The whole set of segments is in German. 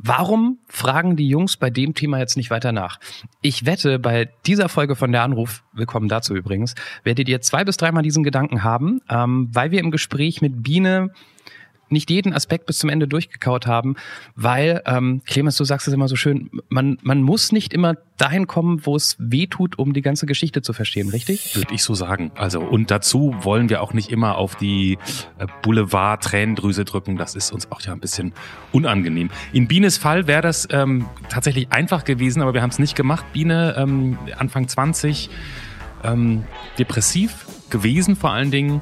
Warum fragen die Jungs bei dem Thema jetzt nicht weiter nach? Ich wette, bei dieser Folge von der Anruf, willkommen dazu übrigens, werdet ihr zwei bis dreimal diesen Gedanken haben, ähm, weil wir im Gespräch mit Biene nicht jeden Aspekt bis zum Ende durchgekaut haben, weil, ähm, Clemens, du sagst es immer so schön, man, man muss nicht immer dahin kommen, wo es weh tut, um die ganze Geschichte zu verstehen, richtig? Würde ich so sagen. Also, und dazu wollen wir auch nicht immer auf die äh, Boulevard-Tränendrüse drücken. Das ist uns auch ja ein bisschen unangenehm. In Bienes Fall wäre das ähm, tatsächlich einfach gewesen, aber wir haben es nicht gemacht. Biene, ähm, Anfang 20, ähm, depressiv gewesen vor allen Dingen.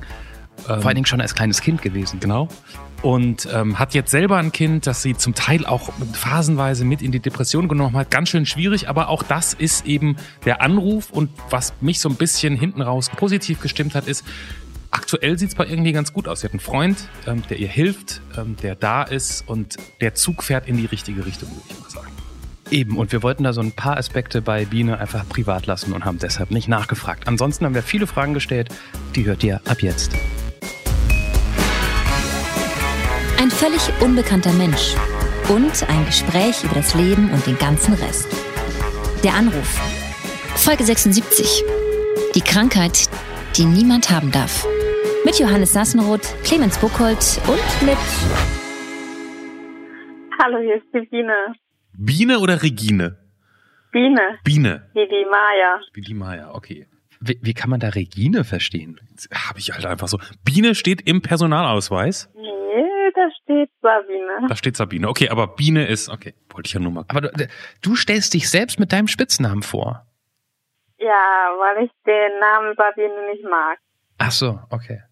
Vor allen Dingen schon als kleines Kind gewesen. Genau und ähm, hat jetzt selber ein Kind, das sie zum Teil auch phasenweise mit in die Depression genommen hat. Ganz schön schwierig, aber auch das ist eben der Anruf und was mich so ein bisschen hinten raus positiv gestimmt hat, ist, aktuell sieht es bei irgendwie ganz gut aus. Sie hat einen Freund, ähm, der ihr hilft, ähm, der da ist und der Zug fährt in die richtige Richtung, würde ich mal sagen. Eben, und wir wollten da so ein paar Aspekte bei Biene einfach privat lassen und haben deshalb nicht nachgefragt. Ansonsten haben wir viele Fragen gestellt, die hört ihr ab jetzt. Ein völlig unbekannter Mensch und ein Gespräch über das Leben und den ganzen Rest. Der Anruf. Folge 76. Die Krankheit, die niemand haben darf. Mit Johannes Sassenroth, Clemens Buchholz und mit. Hallo, hier ist die Biene. Biene oder Regine? Biene. Biene. Wie die Maya. Wie die Maya, okay. Wie, wie kann man da Regine verstehen? Habe ich halt einfach so. Biene steht im Personalausweis. Nee, steht Sabine. Da steht Sabine. Okay, aber Biene ist, okay, wollte ich ja nur mal. Aber du, du stellst dich selbst mit deinem Spitznamen vor. Ja, weil ich den Namen Sabine nicht mag. Ach so, okay.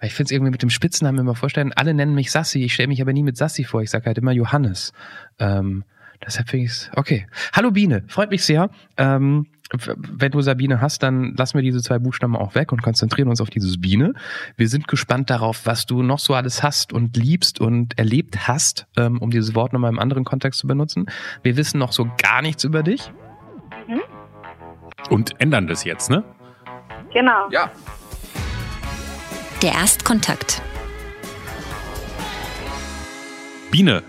Ich finde es irgendwie mit dem Spitznamen immer vorstellen. Alle nennen mich Sassi, ich stelle mich aber nie mit Sassi vor. Ich sage halt immer Johannes. Ähm, deshalb finde ich es okay. Hallo Biene, freut mich sehr. Ähm, wenn du Sabine hast, dann lassen wir diese zwei Buchstaben auch weg und konzentrieren uns auf dieses Biene. Wir sind gespannt darauf, was du noch so alles hast und liebst und erlebt hast, ähm, um dieses Wort nochmal im anderen Kontext zu benutzen. Wir wissen noch so gar nichts über dich. Mhm. Und ändern das jetzt, ne? Genau. Ja. Der Erstkontakt. Biene,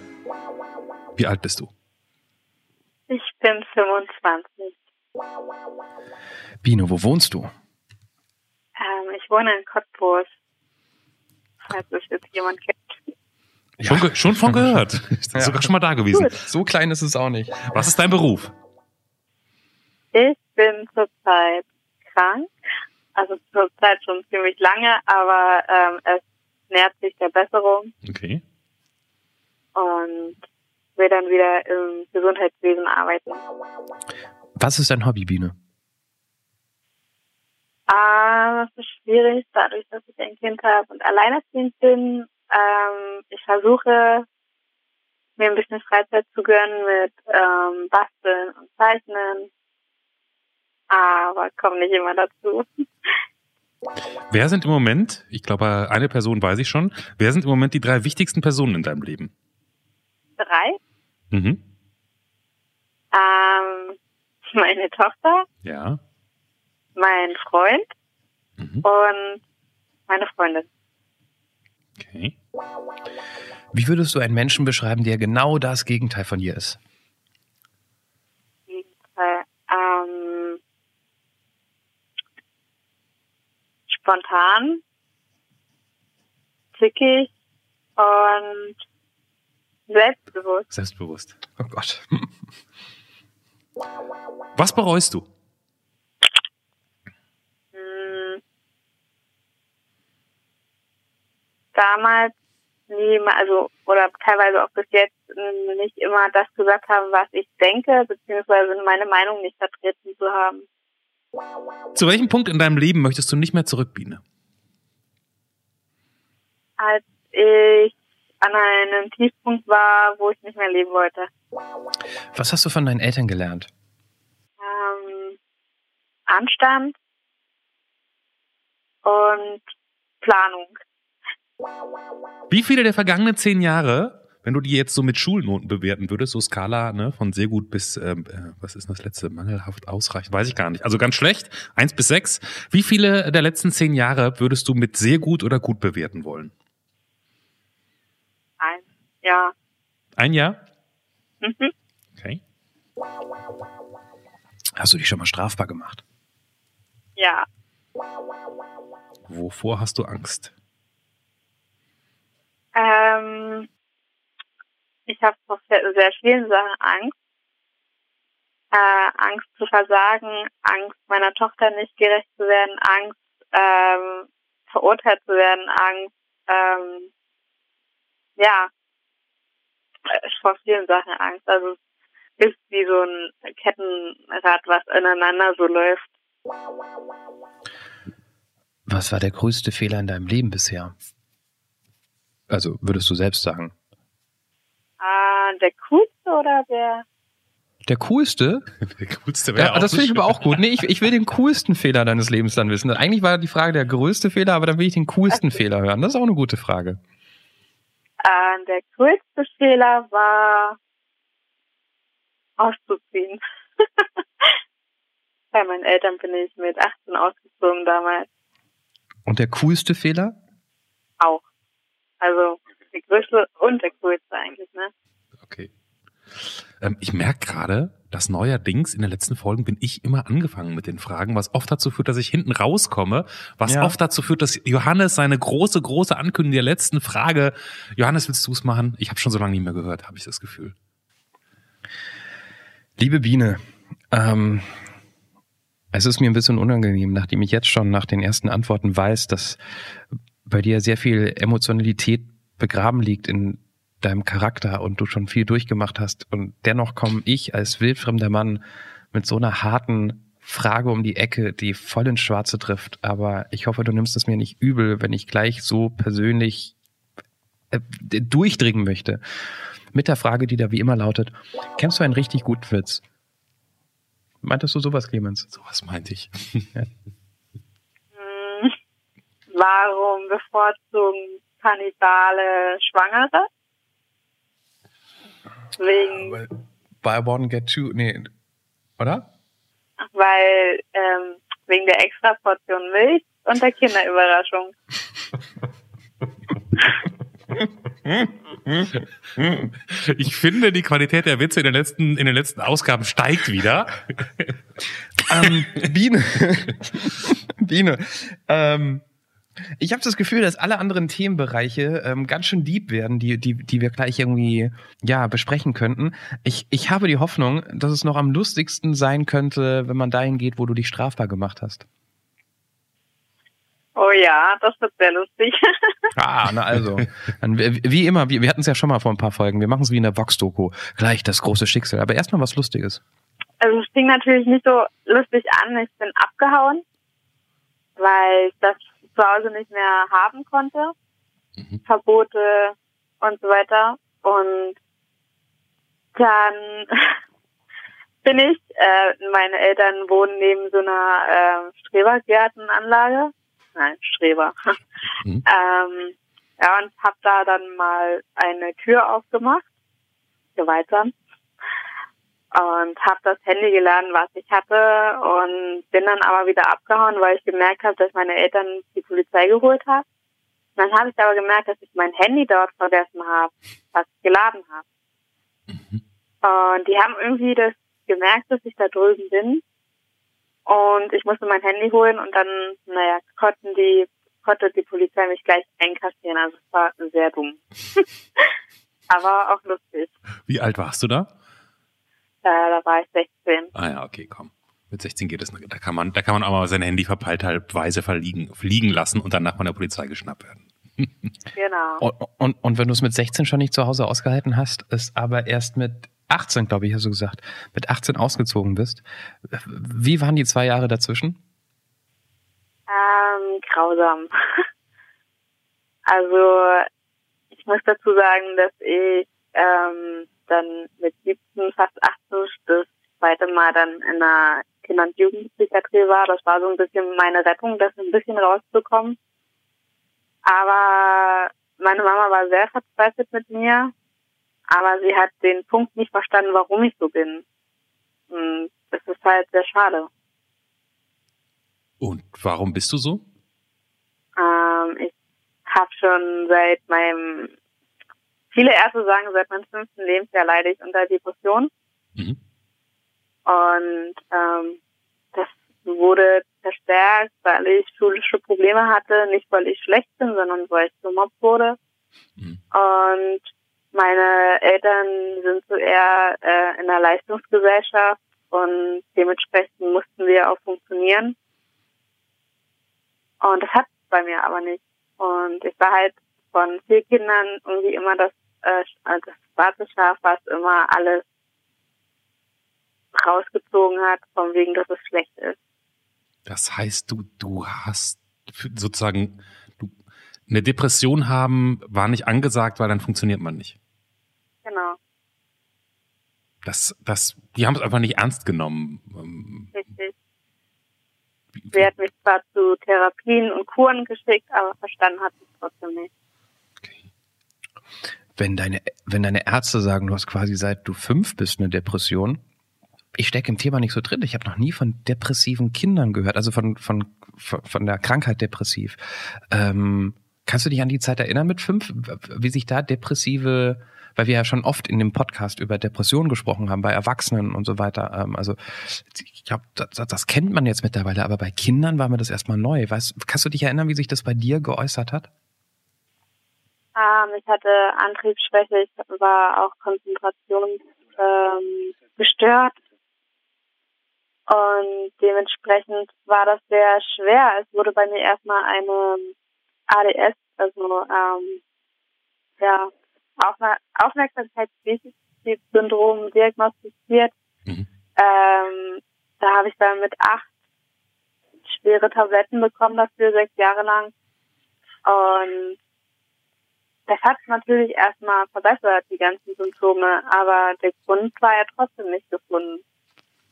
wie alt bist du? Ich bin 25. Bino, wo wohnst du? Ähm, ich wohne in Cottbus. Falls es jetzt jemand kennt. Ja. Schon, schon von gehört. ja. Sogar schon mal da gewesen. Gut. So klein ist es auch nicht. Was ist dein Beruf? Ich bin zurzeit krank. Also zurzeit schon ziemlich lange, aber ähm, es nähert sich der Besserung. Okay. Und will dann wieder im Gesundheitswesen arbeiten. Was ist dein Hobby, Biene? Ah, das ist schwierig, dadurch, dass ich ein Kind habe und alleinerziehend bin. Ähm, ich versuche, mir ein bisschen Freizeit zu gönnen mit ähm, Basteln und Zeichnen, aber komme nicht immer dazu. Wer sind im Moment, ich glaube, eine Person weiß ich schon, wer sind im Moment die drei wichtigsten Personen in deinem Leben? Drei? Mhm. Ähm, meine Tochter. Ja. Mein Freund. Mhm. Und meine Freundin. Okay. Wie würdest du einen Menschen beschreiben, der genau das Gegenteil von dir ist? Gegenteil. Ähm, spontan, zickig und selbstbewusst. Selbstbewusst. Oh Gott. Was bereust du? Hm. Damals nie, also oder teilweise auch bis jetzt hm, nicht immer das gesagt haben, was ich denke, beziehungsweise meine Meinung nicht vertreten zu haben. Zu welchem Punkt in deinem Leben möchtest du nicht mehr zurück, Biene? Als ich an einem Tiefpunkt war, wo ich nicht mehr leben wollte. Was hast du von deinen Eltern gelernt? Ähm, Anstand und Planung. Wie viele der vergangenen zehn Jahre, wenn du die jetzt so mit Schulnoten bewerten würdest, so Skala ne, von sehr gut bis, ähm, äh, was ist das letzte, mangelhaft ausreichend, weiß ich gar nicht. Also ganz schlecht, eins bis sechs. Wie viele der letzten zehn Jahre würdest du mit sehr gut oder gut bewerten wollen? Jahr. Ein Jahr? Mhm. Okay. Hast du dich schon mal strafbar gemacht? Ja. Wovor hast du Angst? Ähm, ich habe vor sehr sehr vielen Sachen Angst. Äh, Angst zu versagen, Angst meiner Tochter nicht gerecht zu werden, Angst ähm, verurteilt zu werden, Angst, ähm, ja, vor vielen Sachen Angst. Also es ist wie so ein Kettenrad, was ineinander so läuft. Was war der größte Fehler in deinem Leben bisher? Also würdest du selbst sagen? Äh, der coolste oder der Der coolste? Der coolste Ja, wäre auch das finde ich schön. aber auch gut. Nee, ich, ich will den coolsten Fehler deines Lebens dann wissen. Eigentlich war die Frage der größte Fehler, aber dann will ich den coolsten Fehler hören. Das ist auch eine gute Frage. Äh, der größte Fehler war auszuziehen. Bei meinen Eltern bin ich mit 18 ausgezogen damals Und der coolste Fehler? auch. Also der größte und der coolste eigentlich, ne? Okay. Ähm, ich merke gerade, dass neuerdings in den letzten Folgen bin ich immer angefangen mit den Fragen, was oft dazu führt, dass ich hinten rauskomme, was Ja. oft dazu führt, dass Johannes seine große, große Ankündigung der letzten Frage, Johannes, willst du es machen? Ich habe schon so lange nicht mehr gehört, habe ich das Gefühl. Liebe Biene, ähm, es ist mir ein bisschen unangenehm, nachdem ich jetzt schon nach den ersten Antworten weiß, dass bei dir sehr viel Emotionalität begraben liegt in deinem Charakter und du schon viel durchgemacht hast. Und dennoch komme ich als wildfremder Mann mit so einer harten Frage um die Ecke, die voll ins Schwarze trifft. Aber ich hoffe, du nimmst es mir nicht übel, wenn ich gleich so persönlich äh, durchdringen möchte. Mit der Frage, die da wie immer lautet, kennst du einen richtig guten Witz? Meintest du sowas, Clemens? Sowas meinte ich. Hm, warum bevorzugen Kannibale Schwangere? Wegen, Buy one, get two, nee, oder? weil, ähm, wegen der extra Portion Milch und der Kinderüberraschung. Ich finde, die Qualität der Witze in den letzten, in den letzten Ausgaben steigt wieder. ähm, Biene. Biene. Ähm, ich habe das Gefühl, dass alle anderen Themenbereiche ähm, ganz schön deep werden, die, die, die wir gleich irgendwie ja besprechen könnten. Ich, ich habe die Hoffnung, dass es noch am lustigsten sein könnte, wenn man dahin geht, wo du dich strafbar gemacht hast. Oh ja, das wird sehr lustig. Ah, na also. Wie immer, wir, wir hatten es ja schon mal vor ein paar Folgen. Wir machen es wie in der Vox-Doku. Gleich das große Schicksal. Aber erstmal was Lustiges. Also es fing natürlich nicht so lustig an. Ich bin abgehauen, weil das zu Hause nicht mehr haben konnte. Mhm. Verbote und so weiter. Und dann bin ich, äh, meine Eltern wohnen neben so einer äh, Strebergärtenanlage. Nein, Streber. Mhm. ähm, ja, und hab da dann mal eine Tür aufgemacht, gewaltsam und habe das Handy geladen, was ich hatte und bin dann aber wieder abgehauen, weil ich gemerkt habe, dass meine Eltern die Polizei geholt haben. Dann habe ich aber gemerkt, dass ich mein Handy dort vergessen habe, was ich geladen habe. Und die haben irgendwie das gemerkt, dass ich da drüben bin. Und ich musste mein Handy holen und dann, naja, konnten die, konnte die Polizei mich gleich einkassieren. Also es war sehr dumm. aber auch lustig. Wie alt warst du da? Äh, da war ich 16. Ah ja, okay, komm. Mit 16 geht es. Da kann man, da kann man auch mal sein Handy verpeilthalbweise verliegen, fliegen lassen und danach von der Polizei geschnappt werden. Genau. Und, und, und wenn du es mit 16 schon nicht zu Hause ausgehalten hast, es aber erst mit 18, glaube ich, hast du gesagt, mit 18 ausgezogen bist, wie waren die zwei Jahre dazwischen? Ähm, grausam. Also ich muss dazu sagen, dass ich ähm, dann mit 17, fast 18 das zweite Mal dann in einer Kinder- und Jugendpsychiatrie war. Das war so ein bisschen meine Rettung, das ein bisschen rauszukommen. Aber meine Mama war sehr verzweifelt mit mir, aber sie hat den Punkt nicht verstanden, warum ich so bin. Und das ist halt sehr schade. Und warum bist du so? Ähm, ich habe schon seit meinem viele Ärzte sagen, seit meinem fünften Lebensjahr leide ich unter Depressionen. Mhm. Und ähm, das wurde verstärkt, weil ich schulische Probleme hatte, nicht weil ich schlecht bin, sondern weil ich gemobbt wurde. Mhm. Und meine Eltern sind so eher äh, in der Leistungsgesellschaft und dementsprechend mussten wir auch funktionieren. Und das hat bei mir aber nicht. Und ich war halt von vier Kindern irgendwie immer das, äh, das schwarze Schaf, was immer alles rausgezogen hat, von wegen, dass es schlecht ist. Das heißt, du, du hast sozusagen, du, eine Depression haben war nicht angesagt, weil dann funktioniert man nicht. Genau. Das, das, die haben es einfach nicht ernst genommen. Richtig. Sie hat mich zwar zu Therapien und Kuren geschickt, aber verstanden hat sie es trotzdem nicht. Okay. Wenn deine, wenn deine Ärzte sagen, du hast quasi seit du fünf bist eine Depression, ich stecke im Thema nicht so drin. Ich habe noch nie von depressiven Kindern gehört, also von, von, von der Krankheit depressiv. Ähm, kannst du dich an die Zeit erinnern mit fünf, wie sich da depressive, weil wir ja schon oft in dem Podcast über Depressionen gesprochen haben, bei Erwachsenen und so weiter. Ähm, also ich glaube, das, das kennt man jetzt mittlerweile, aber bei Kindern war mir das erstmal neu. Weißt, kannst du dich erinnern, wie sich das bei dir geäußert hat? Ähm, ich hatte Antriebsschwäche, ich war auch Konzentration ähm, gestört und dementsprechend war das sehr schwer. Es wurde bei mir erstmal eine ADS, also ähm, ja, Aufmerksamkeitsdefizitsyndrom diagnostiziert. Mhm. Ähm, da habe ich dann mit acht schwere Tabletten bekommen dafür, sechs Jahre lang. Und das hat natürlich erstmal verbessert, die ganzen Symptome, aber der Grund war ja trotzdem nicht gefunden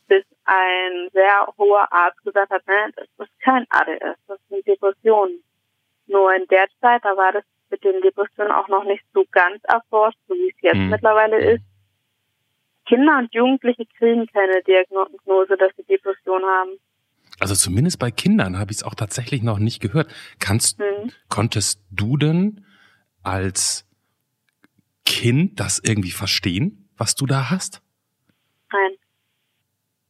bis ein sehr hoher Arzt gesagt hat, ne, das ist kein ADS, das sind Depressionen. Nur in der Zeit, da war das mit den Depressionen auch noch nicht so ganz erforscht, so wie es jetzt Mhm. mittlerweile ist. Kinder und Jugendliche kriegen keine Diagnose, dass sie Depression haben. Also zumindest bei Kindern habe ich es auch tatsächlich noch nicht gehört. Kannst, Mhm. konntest du denn als Kind das irgendwie verstehen, was du da hast? Nein.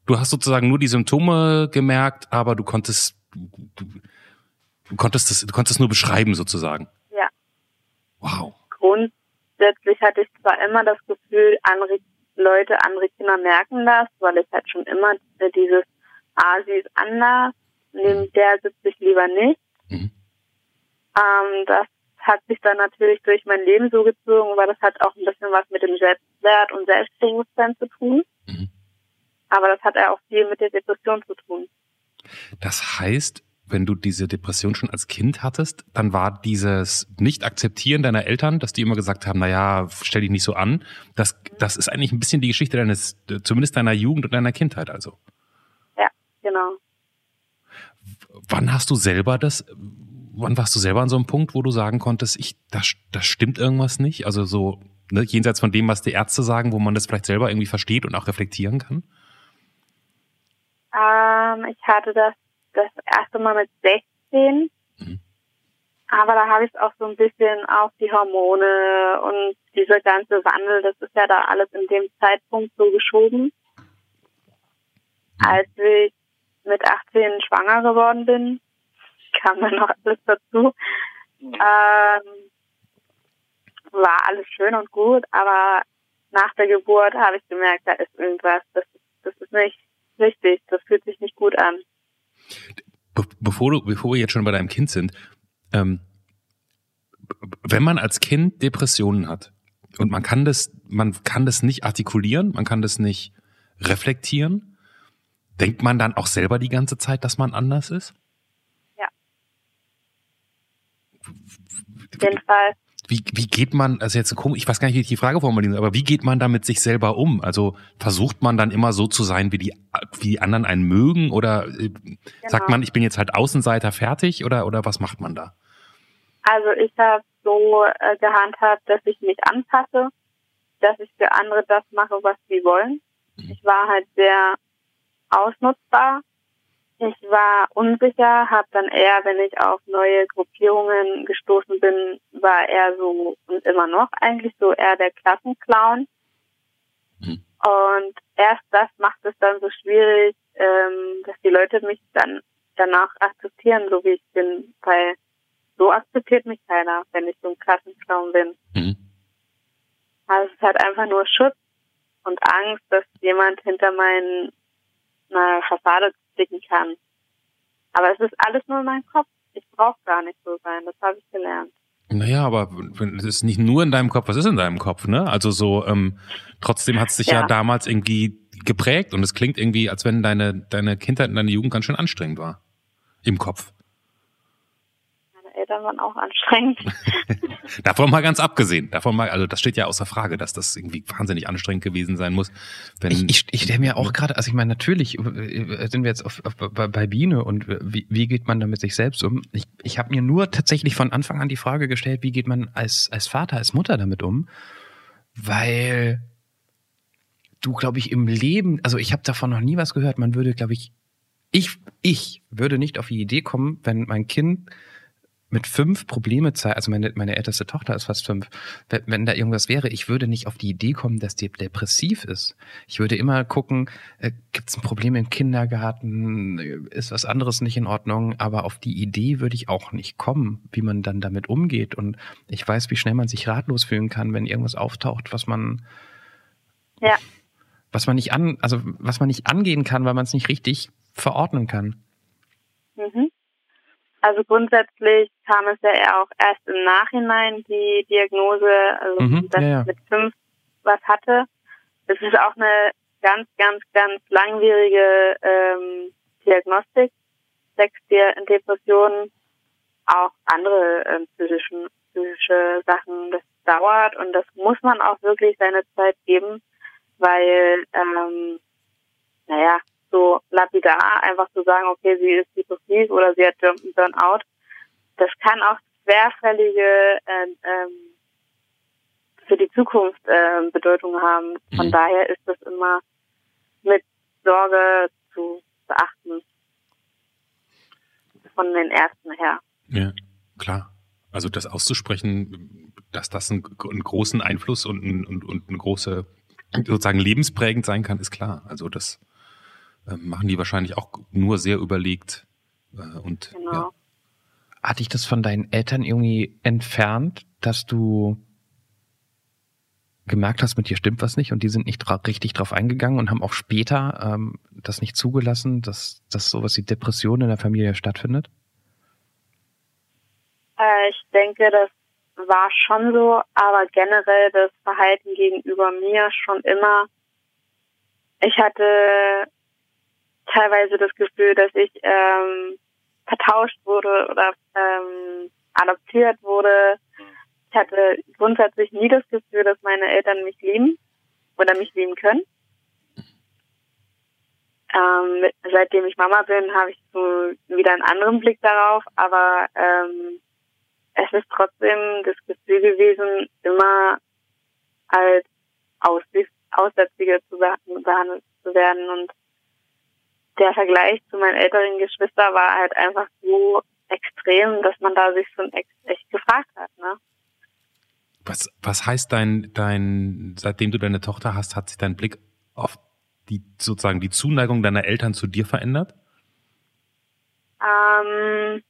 Du hast sozusagen nur die Symptome gemerkt, aber du konntest, du, du, konntest das, du konntest es nur beschreiben sozusagen. Ja. Wow. Grundsätzlich hatte ich zwar immer das Gefühl, andere Leute, andere Kinder merken das, weil ich halt schon immer dieses, ah, sie ist anders, neben der sitze ich lieber nicht. Mhm. Ähm, das hat sich dann natürlich durch mein Leben so gezogen, weil das hat auch ein bisschen was mit dem Selbstwert und Selbstbewusstsein zu tun. Mhm. Aber das hat ja auch viel mit der Depression zu tun. Das heißt, wenn du diese Depression schon als Kind hattest, dann war dieses Nicht-Akzeptieren deiner Eltern, dass die immer gesagt haben, na ja, stell dich nicht so an, das, das ist eigentlich ein bisschen die Geschichte deines, zumindest deiner Jugend und deiner Kindheit also. Ja, genau. Wann hast du selber das, wann warst du selber an so einem Punkt, wo du sagen konntest, ich, das, das stimmt irgendwas nicht? Also so, ne, jenseits von dem, was die Ärzte sagen, wo man das vielleicht selber irgendwie versteht und auch reflektieren kann? Ähm, ich hatte das das erste Mal mit 16. Mhm. Aber da habe ich auch so ein bisschen auf die Hormone und dieser ganze Wandel, das ist ja da alles in dem Zeitpunkt so geschoben. Als ich mit 18 schwanger geworden bin, kam dann noch alles dazu. Ähm, war alles schön und gut, aber nach der Geburt habe ich gemerkt, da ist irgendwas, das, das ist nicht richtig, das fühlt sich nicht gut an. Be bevor, du, bevor wir jetzt schon bei deinem Kind sind, ähm, wenn man als Kind Depressionen hat und man kann das, man kann das nicht artikulieren, man kann das nicht reflektieren, denkt man dann auch selber die ganze Zeit, dass man anders ist? Ja. Auf jeden Fall. Wie, wie geht man, also jetzt komisch, ich weiß gar nicht, wie ich die Frage formulieren soll, aber wie geht man da mit sich selber um? Also versucht man dann immer so zu sein, wie die, wie die anderen einen mögen oder äh, sagt man, ich bin jetzt halt Außenseiter fertig oder, oder was macht man da? Also ich habe so äh, gehandhabt, dass ich mich anpasse, dass ich für andere das mache, was sie wollen. Mhm. Ich war halt sehr ausnutzbar. Ich war unsicher, habe dann eher, wenn ich auf neue Gruppierungen gestoßen bin, war er so und immer noch eigentlich so eher der Klassenclown. Mhm. Und erst das macht es dann so schwierig, ähm, dass die Leute mich dann danach akzeptieren, so wie ich bin, weil so akzeptiert mich keiner, wenn ich so ein Klassenclown bin. Mhm. Also es ist halt einfach nur Schutz und Angst, dass jemand hinter meinen Fassade blicken kann. Aber es ist alles nur in meinem Kopf. Ich brauche gar nicht so sein. Das habe ich gelernt. Naja, aber es ist nicht nur in deinem Kopf, was ist in deinem Kopf, ne? Also so, ähm, trotzdem hat es dich ja. ja. damals irgendwie geprägt und es klingt irgendwie, als wenn deine, deine Kindheit und deine Jugend ganz schön anstrengend war. Im Kopf. Eltern waren auch anstrengend. davon mal ganz abgesehen. Davon mal, also das steht ja außer Frage, dass das irgendwie wahnsinnig anstrengend gewesen sein muss. Wenn, ich ich, ich stelle mir auch gerade, also ich meine, natürlich äh, sind wir jetzt auf, auf, bei Biene und wie, wie geht man da mit sich selbst um? Ich, ich habe mir nur tatsächlich von Anfang an die Frage gestellt, wie geht man als, als Vater, als Mutter damit um? Weil du, glaube ich, im Leben, also ich habe davon noch nie was gehört, man würde, glaube ich, ich, ich würde nicht auf die Idee kommen, wenn mein Kind mit fünf Probleme zeigt, also meine, meine älteste Tochter ist fast fünf, wenn, wenn da irgendwas wäre, ich würde nicht auf die Idee kommen, dass die depressiv ist. Ich würde immer gucken, äh, gibt es ein Problem im Kindergarten, ist was anderes nicht in Ordnung, aber auf die Idee würde ich auch nicht kommen, wie man dann damit umgeht. Und ich weiß, wie schnell man sich ratlos fühlen kann, wenn irgendwas auftaucht, was man ja. was man nicht an, also was man nicht angehen kann, weil man es nicht richtig verordnen kann. Mhm. Also grundsätzlich kam es ja eher auch erst im Nachhinein die Diagnose, also mhm, dass ja, ja. ich mit fünf was hatte. Es ist auch eine ganz, ganz, ganz langwierige ähm, Diagnostik, sechs Depressionen, auch andere ähm, psychischen, psychische Sachen. Das dauert und das muss man auch wirklich seine Zeit geben, weil, ähm, naja, so lapidar einfach zu sagen, okay, sie ist depressiv oder sie hat Burnout, das kann auch schwerfällige äh, ähm, für die Zukunft äh, Bedeutung haben. Von mhm. daher ist das immer mit Sorge zu beachten. Von den Ärzten her. Ja, klar. Also das auszusprechen, dass das einen, einen großen Einfluss und, und, und eine große sozusagen lebensprägend sein kann, ist klar. Also das machen die wahrscheinlich auch nur sehr überlegt. Äh, und genau. ja. Hat dich das von deinen Eltern irgendwie entfernt, dass du gemerkt hast, mit dir stimmt was nicht und die sind nicht dra richtig drauf eingegangen und haben auch später ähm, das nicht zugelassen, dass, dass sowas wie Depression in der Familie stattfindet? Äh, ich denke, das war schon so, aber generell das Verhalten gegenüber mir schon immer. Ich hatte teilweise das Gefühl, dass ich ähm, vertauscht wurde oder ähm, adoptiert wurde. Ich hatte grundsätzlich nie das Gefühl, dass meine Eltern mich lieben oder mich lieben können. Ähm, seitdem ich Mama bin, habe ich so wieder einen anderen Blick darauf, aber ähm, es ist trotzdem das Gefühl gewesen, immer als Aussätzige zu behandelt zu werden und der Vergleich zu meinen älteren Geschwistern war halt einfach so extrem, dass man da sich schon echt, echt gefragt hat, ne? Was, was heißt dein, dein, seitdem du deine Tochter hast, hat sich dein Blick auf die, sozusagen die Zuneigung deiner Eltern zu dir verändert? Ähm,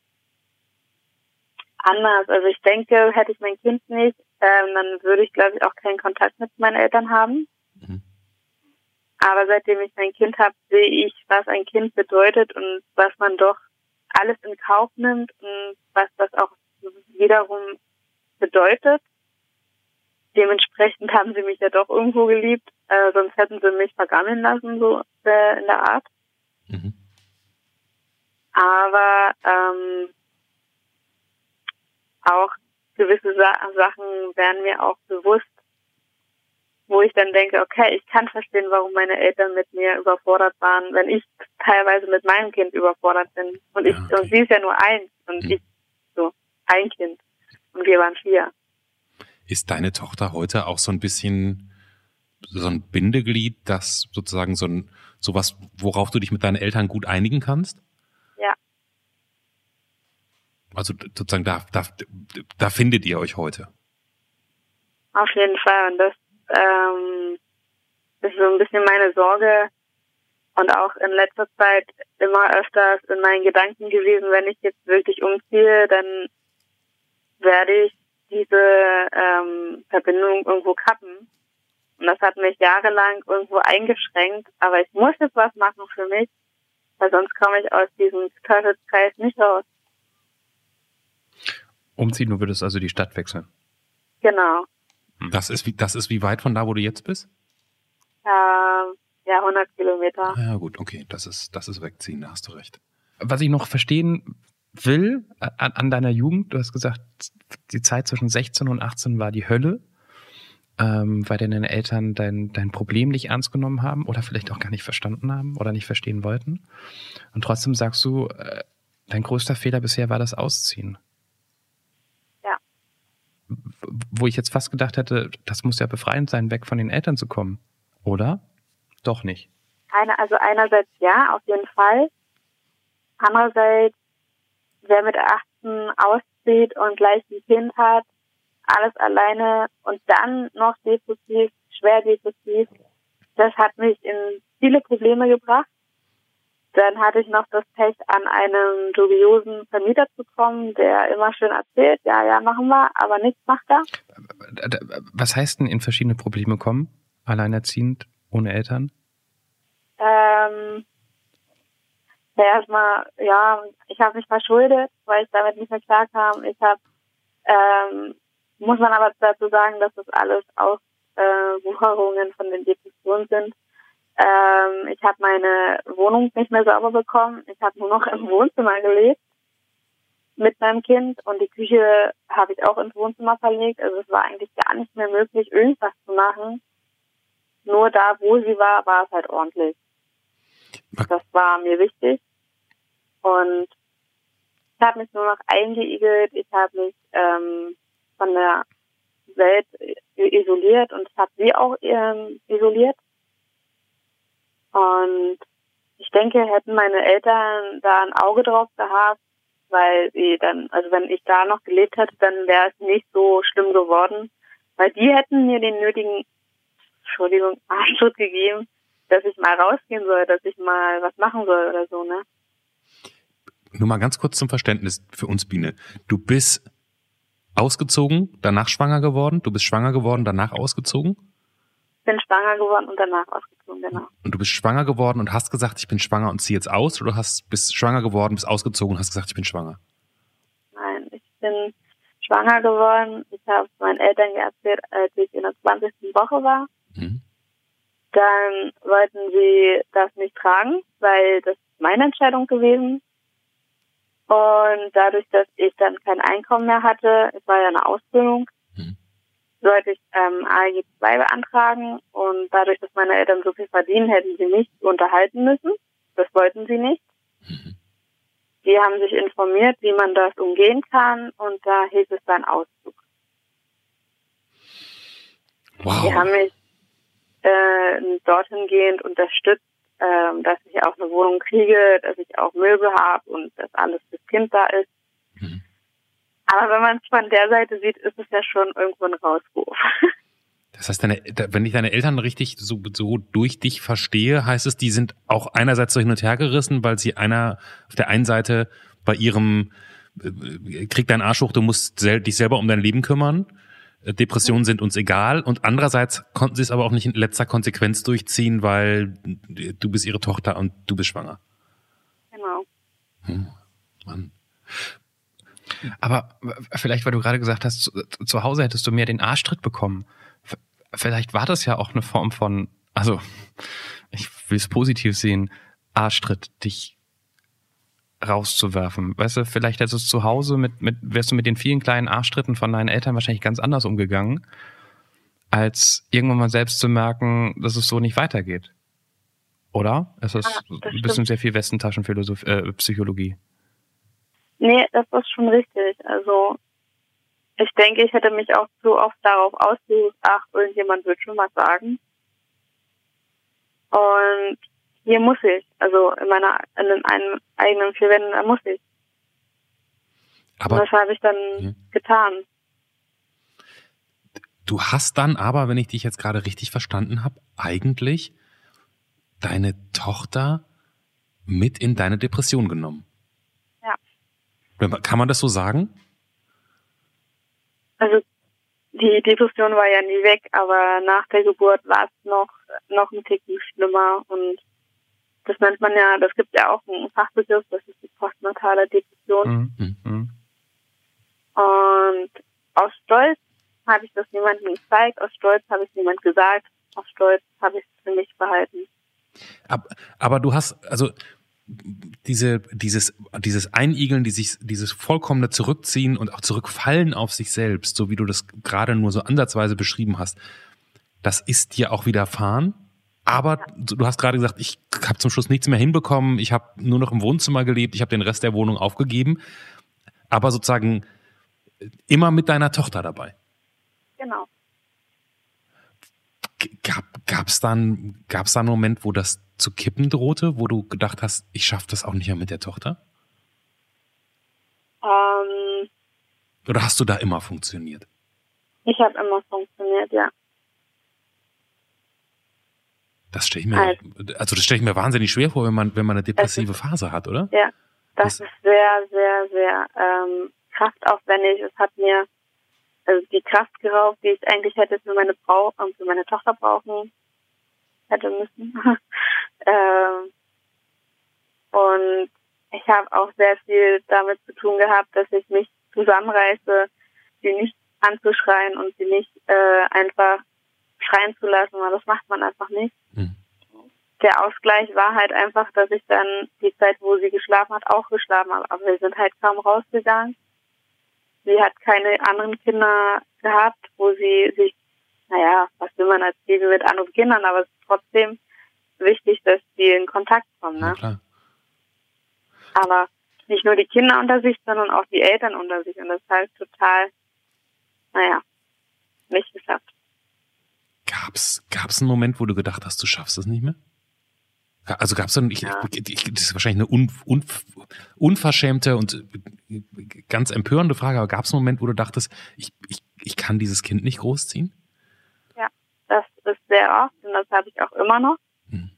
anders. Also ich denke, hätte ich mein Kind nicht, ähm, dann würde ich, glaube ich, auch keinen Kontakt mit meinen Eltern haben. Aber seitdem ich mein Kind habe, sehe ich, was ein Kind bedeutet und was man doch alles in Kauf nimmt und was das auch wiederum bedeutet. Dementsprechend haben sie mich ja doch irgendwo geliebt, äh, sonst hätten sie mich vergammeln lassen, so äh, in der Art. Mhm. Aber ähm, auch gewisse Sa Sachen werden mir auch bewusst, wo ich dann denke, okay, ich kann verstehen, warum meine Eltern mit mir überfordert waren, wenn ich teilweise mit meinem Kind überfordert bin. Und ich, ja, okay. und sie ist ja nur eins und hm. ich so ein Kind. Und wir waren vier. Ist deine Tochter heute auch so ein bisschen so ein Bindeglied, das sozusagen so ein, sowas, worauf du dich mit deinen Eltern gut einigen kannst? Also sozusagen da, da, da findet ihr euch heute. Auf jeden Fall. Und das ähm, ist so ein bisschen meine Sorge und auch in letzter Zeit immer öfters in meinen Gedanken gewesen, wenn ich jetzt wirklich umziehe, dann werde ich diese ähm, Verbindung irgendwo kappen. Und das hat mich jahrelang irgendwo eingeschränkt, aber ich muss jetzt was machen für mich, weil sonst komme ich aus diesem Teufelskreis nicht raus. Umziehen, du würdest also die Stadt wechseln. Genau. Das ist wie, das ist wie weit von da, wo du jetzt bist? Ähm, ja, 100 Kilometer. Ah, ja, gut, okay, das ist, das ist wegziehen, da hast du recht. Was ich noch verstehen will an, an deiner Jugend, du hast gesagt, die Zeit zwischen 16 und 18 war die Hölle, ähm, weil deine Eltern dein, dein Problem nicht ernst genommen haben oder vielleicht auch gar nicht verstanden haben oder nicht verstehen wollten. Und trotzdem sagst du, äh, dein größter Fehler bisher war das Ausziehen. Wo ich jetzt fast gedacht hätte, das muss ja befreiend sein, weg von den Eltern zu kommen. Oder? Doch nicht. Eine, also einerseits ja, auf jeden Fall. Andererseits, wer mit 18 auszieht und gleich ein Kind hat, alles alleine und dann noch depressiv, schwer depressiv, das hat mich in viele Probleme gebracht. Dann hatte ich noch das Pech, an einen dubiosen Vermieter zu kommen, der immer schön erzählt, ja, ja, machen wir, aber nichts macht er. Was heißt denn in verschiedene Probleme kommen? Alleinerziehend, ohne Eltern? Ähm, ja, erstmal, ja, ich habe mich verschuldet, weil ich damit nicht mehr klarkam. Ich habe, ähm, muss man aber dazu sagen, dass das alles Auswucherungen äh, von den Depressionen sind. Ähm, ich habe meine Wohnung nicht mehr sauber bekommen. Ich habe nur noch im Wohnzimmer gelebt mit meinem Kind und die Küche habe ich auch ins Wohnzimmer verlegt. Also es war eigentlich gar nicht mehr möglich, irgendwas zu machen. Nur da, wo sie war, war es halt ordentlich. Das war mir wichtig. Und ich habe mich nur noch eingeigelt, ich habe mich ähm, von der Welt isoliert und ich habe sie auch ähm, isoliert. Und ich denke, hätten meine Eltern da ein Auge drauf gehabt, weil sie dann, also wenn ich da noch gelebt hätte, dann wäre es nicht so schlimm geworden. Weil die hätten mir den nötigen, Entschuldigung, Arschtritt gegeben, dass ich mal rausgehen soll, dass ich mal was machen soll oder so, ne? Nur mal ganz kurz zum Verständnis für uns, Biene. Du bist ausgezogen, danach schwanger geworden, du bist schwanger geworden, danach ausgezogen? Bin schwanger geworden und danach ausgezogen, genau. Und du bist schwanger geworden und hast gesagt, ich bin schwanger und ziehe jetzt aus, oder du hast bist schwanger geworden, bist ausgezogen und hast gesagt, ich bin schwanger? Nein, ich bin schwanger geworden. Ich habe meinen Eltern erzählt, als ich in der 20. Woche war. Mhm. Dann wollten sie das nicht tragen, weil das ist meine Entscheidung gewesen. Und dadurch, dass ich dann kein Einkommen mehr hatte, es war ja eine Ausbildung. Sollte ich ähm, AEG 2 beantragen. Und dadurch, dass meine Eltern so viel verdienen, hätten sie mich unterhalten müssen. Das wollten sie nicht. Mhm. Die haben sich informiert, wie man das umgehen kann. Und da hieß es dann Auszug. Wow. Die haben mich äh, dorthin gehend unterstützt, äh, dass ich auch eine Wohnung kriege, dass ich auch Möbel habe und dass alles fürs Kind da ist. Aber wenn man es von der Seite sieht, ist es ja schon irgendwo ein Rauswurf. Das heißt, deine, wenn ich deine Eltern richtig so, so durch dich verstehe, heißt es, die sind auch einerseits so hin und her gerissen, weil sie einer auf der einen Seite bei ihrem äh, krieg deinen Arsch hoch, du musst sel dich selber um dein Leben kümmern äh, Depressionen sind uns egal und andererseits konnten sie es aber auch nicht in letzter Konsequenz durchziehen, weil du bist ihre Tochter und du bist schwanger. Genau. Hm, Mann. Aber vielleicht, weil du gerade gesagt hast, zu, zu Hause hättest du mehr den Arschtritt bekommen. Vielleicht war das ja auch eine Form von, also ich will es positiv sehen, Arschtritt, dich rauszuwerfen. Weißt du, vielleicht hättest du es zu Hause mit, mit, wärst du mit den vielen kleinen Arschtritten von deinen Eltern wahrscheinlich ganz anders umgegangen, als irgendwann mal selbst zu merken, dass es so nicht weitergeht. Oder? Es ist ja, ein bisschen sehr viel Westentaschenpsychologie. Äh, Psychologie. Nee, das ist schon richtig. Also ich denke, ich hätte mich auch zu oft darauf ausgesucht, ach, irgendjemand wird schon was sagen. Und hier muss ich. Also in meiner, in einem eigenen vier Wänden, da muss ich. Aber und das habe ich dann ja. getan. Du hast dann aber, wenn ich dich jetzt gerade richtig verstanden habe, eigentlich deine Tochter mit in deine Depression genommen. Kann man das so sagen? Also die Depression war ja nie weg, aber nach der Geburt war es noch, noch ein Ticken schlimmer und das nennt man ja, das gibt ja auch einen Fachbegriff, das ist die postnatale Depression. Mhm. Mhm. Und aus Stolz habe ich das niemandem gezeigt, aus Stolz habe ich niemand gesagt, aus Stolz habe ich es für mich behalten. Aber, aber du hast, also diese, dieses, dieses Einigeln, dieses, dieses vollkommene Zurückziehen und auch Zurückfallen auf sich selbst, so wie du das gerade nur so ansatzweise beschrieben hast, das ist dir auch widerfahren. Aber du hast gerade gesagt, ich habe zum Schluss nichts mehr hinbekommen, ich habe nur noch im Wohnzimmer gelebt, ich habe den Rest der Wohnung aufgegeben. Aber sozusagen immer mit deiner Tochter dabei. Genau. Gab es dann gab's da einen Moment, wo das zu kippen drohte, wo du gedacht hast, ich schaffe das auch nicht mehr mit der Tochter? Ähm, Oder hast du da immer funktioniert? Ich habe immer funktioniert, ja. Das stelle ich mir, also, also das stelle ich mir wahnsinnig schwer vor, wenn man, wenn man eine depressive ist, Phase hat, oder? Ja, das, das ist sehr, sehr, sehr ähm, kraftaufwendig. Es hat mir also die Kraft geraubt, die ich eigentlich hätte für meine Frau und für meine Tochter brauchen hätte müssen. ähm, und ich habe auch sehr viel damit zu tun gehabt, dass ich mich zusammenreiße, sie nicht anzuschreien und sie nicht äh, einfach schreien zu lassen, weil das macht man einfach nicht. Mhm. Der Ausgleich war halt einfach, dass ich dann die Zeit, wo sie geschlafen hat, auch geschlafen habe. Aber wir sind halt kaum rausgegangen. Sie hat keine anderen Kinder gehabt, wo sie sich, naja, was will man als Baby mit anderen Kindern, aber es ist trotzdem wichtig, dass die in Kontakt kommen. Ne? Ja, aber nicht nur die Kinder unter sich, sondern auch die Eltern unter sich. Und das halt total, naja, nicht geschafft. Gab's, gab's einen Moment, wo du gedacht hast, du schaffst es nicht mehr? Also gab es dann, ich, ich, ich, das ist wahrscheinlich eine un, un, unverschämte und ganz empörende Frage, aber gab es einen Moment, wo du dachtest, ich, ich, ich kann dieses Kind nicht großziehen? Ja, das ist sehr oft und das habe ich auch immer noch. Hm.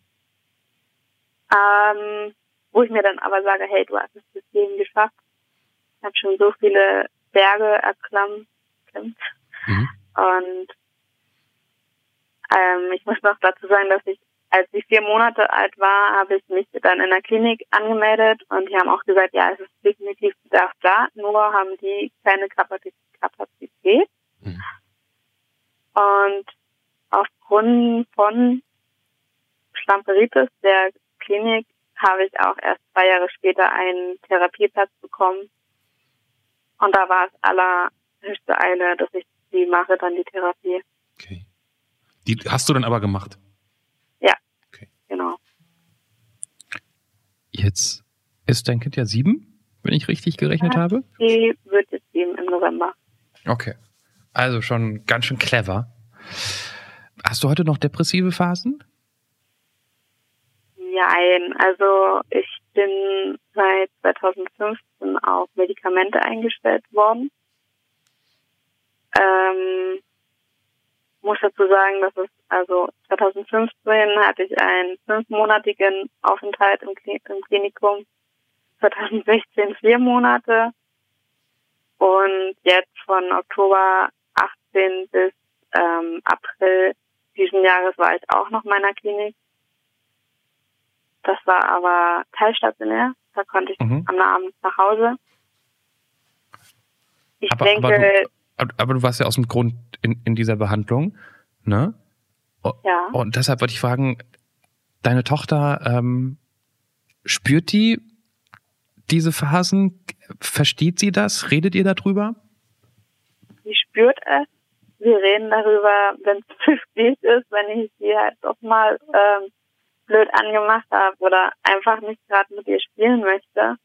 Ähm, wo ich mir dann aber sage, hey, du hast es bis hierhin geschafft. Ich habe schon so viele Berge erklimmt. Mhm. Und ähm, ich muss noch dazu sagen, dass ich als ich vier Monate alt war, habe ich mich dann in der Klinik angemeldet und die haben auch gesagt, ja, es ist definitiv Bedarf da, nur haben die keine Kapazität. Mhm. Und aufgrund von Schlamperitis der Klinik habe ich auch erst zwei Jahre später einen Therapieplatz bekommen. Und da war es allerhöchste Eile, dass ich die mache, dann die Therapie. Okay. Die hast du dann aber gemacht? Genau. Jetzt ist dein Kind ja sieben, wenn ich richtig gerechnet ja, habe. Die wird jetzt sieben im November. Okay. Also schon ganz schön clever. Hast du heute noch depressive Phasen? Nein, also ich bin seit 2015 auf Medikamente eingestellt worden. Ähm, muss dazu sagen, dass es also 2015 hatte ich einen fünfmonatigen Aufenthalt im, Klinikum, 2016 vier Monate und jetzt von Oktober 18 bis ähm, April diesen Jahres war ich auch noch in meiner Klinik. Das war aber teilstationär. Da konnte ich mhm. am Abend nach Hause. Ich aber, denke, aber du, aber du warst ja aus dem Grund in, in dieser Behandlung, ne? Ja. Und deshalb wollte ich fragen, deine Tochter, ähm, spürt die diese Phasen? Versteht sie das? Redet ihr darüber? Sie spürt es. Wir reden darüber, wenn es zu spät ist, wenn ich sie halt doch mal ähm, blöd angemacht habe oder einfach nicht gerade mit ihr spielen möchte.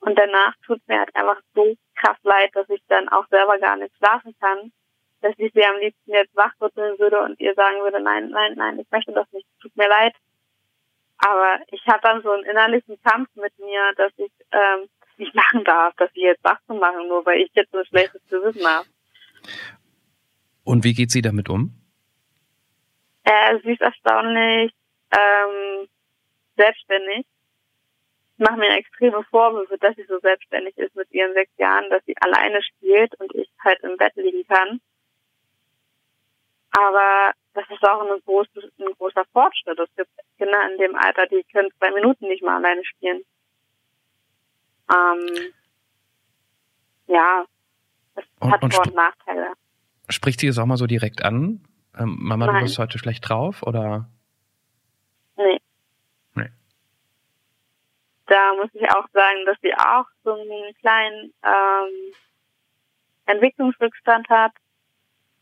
Und danach tut mir halt einfach so krass leid, dass ich dann auch selber gar nicht schlafen kann dass ich sie am liebsten jetzt wachrütteln würde und ihr sagen würde, nein, nein, nein, ich möchte das nicht, tut mir leid. Aber ich habe dann so einen innerlichen Kampf mit mir, dass ich ähm, nicht machen darf, dass sie jetzt Achtung machen, nur weil ich jetzt ein schlechtes Gewissen habe. Und wie geht sie damit um? Äh, sie ist erstaunlich ähm, selbstständig. Ich mache mir extreme Vorwürfe, dass sie so selbstständig ist mit ihren sechs Jahren, dass sie alleine spielt und ich halt im Bett liegen kann. Aber das ist auch ein, groß, ein großer Fortschritt. Es gibt Kinder in dem Alter, die können zwei Minuten nicht mal alleine spielen. Ähm, ja, das Und- hat und Vor- und Nachteile. Spricht sie es auch mal so direkt an? Ähm, Mama, du Nein. bist heute schlecht drauf? Oder? Nee. Nee. Da muss ich auch sagen, dass sie auch so einen kleinen ähm, Entwicklungsrückstand hat.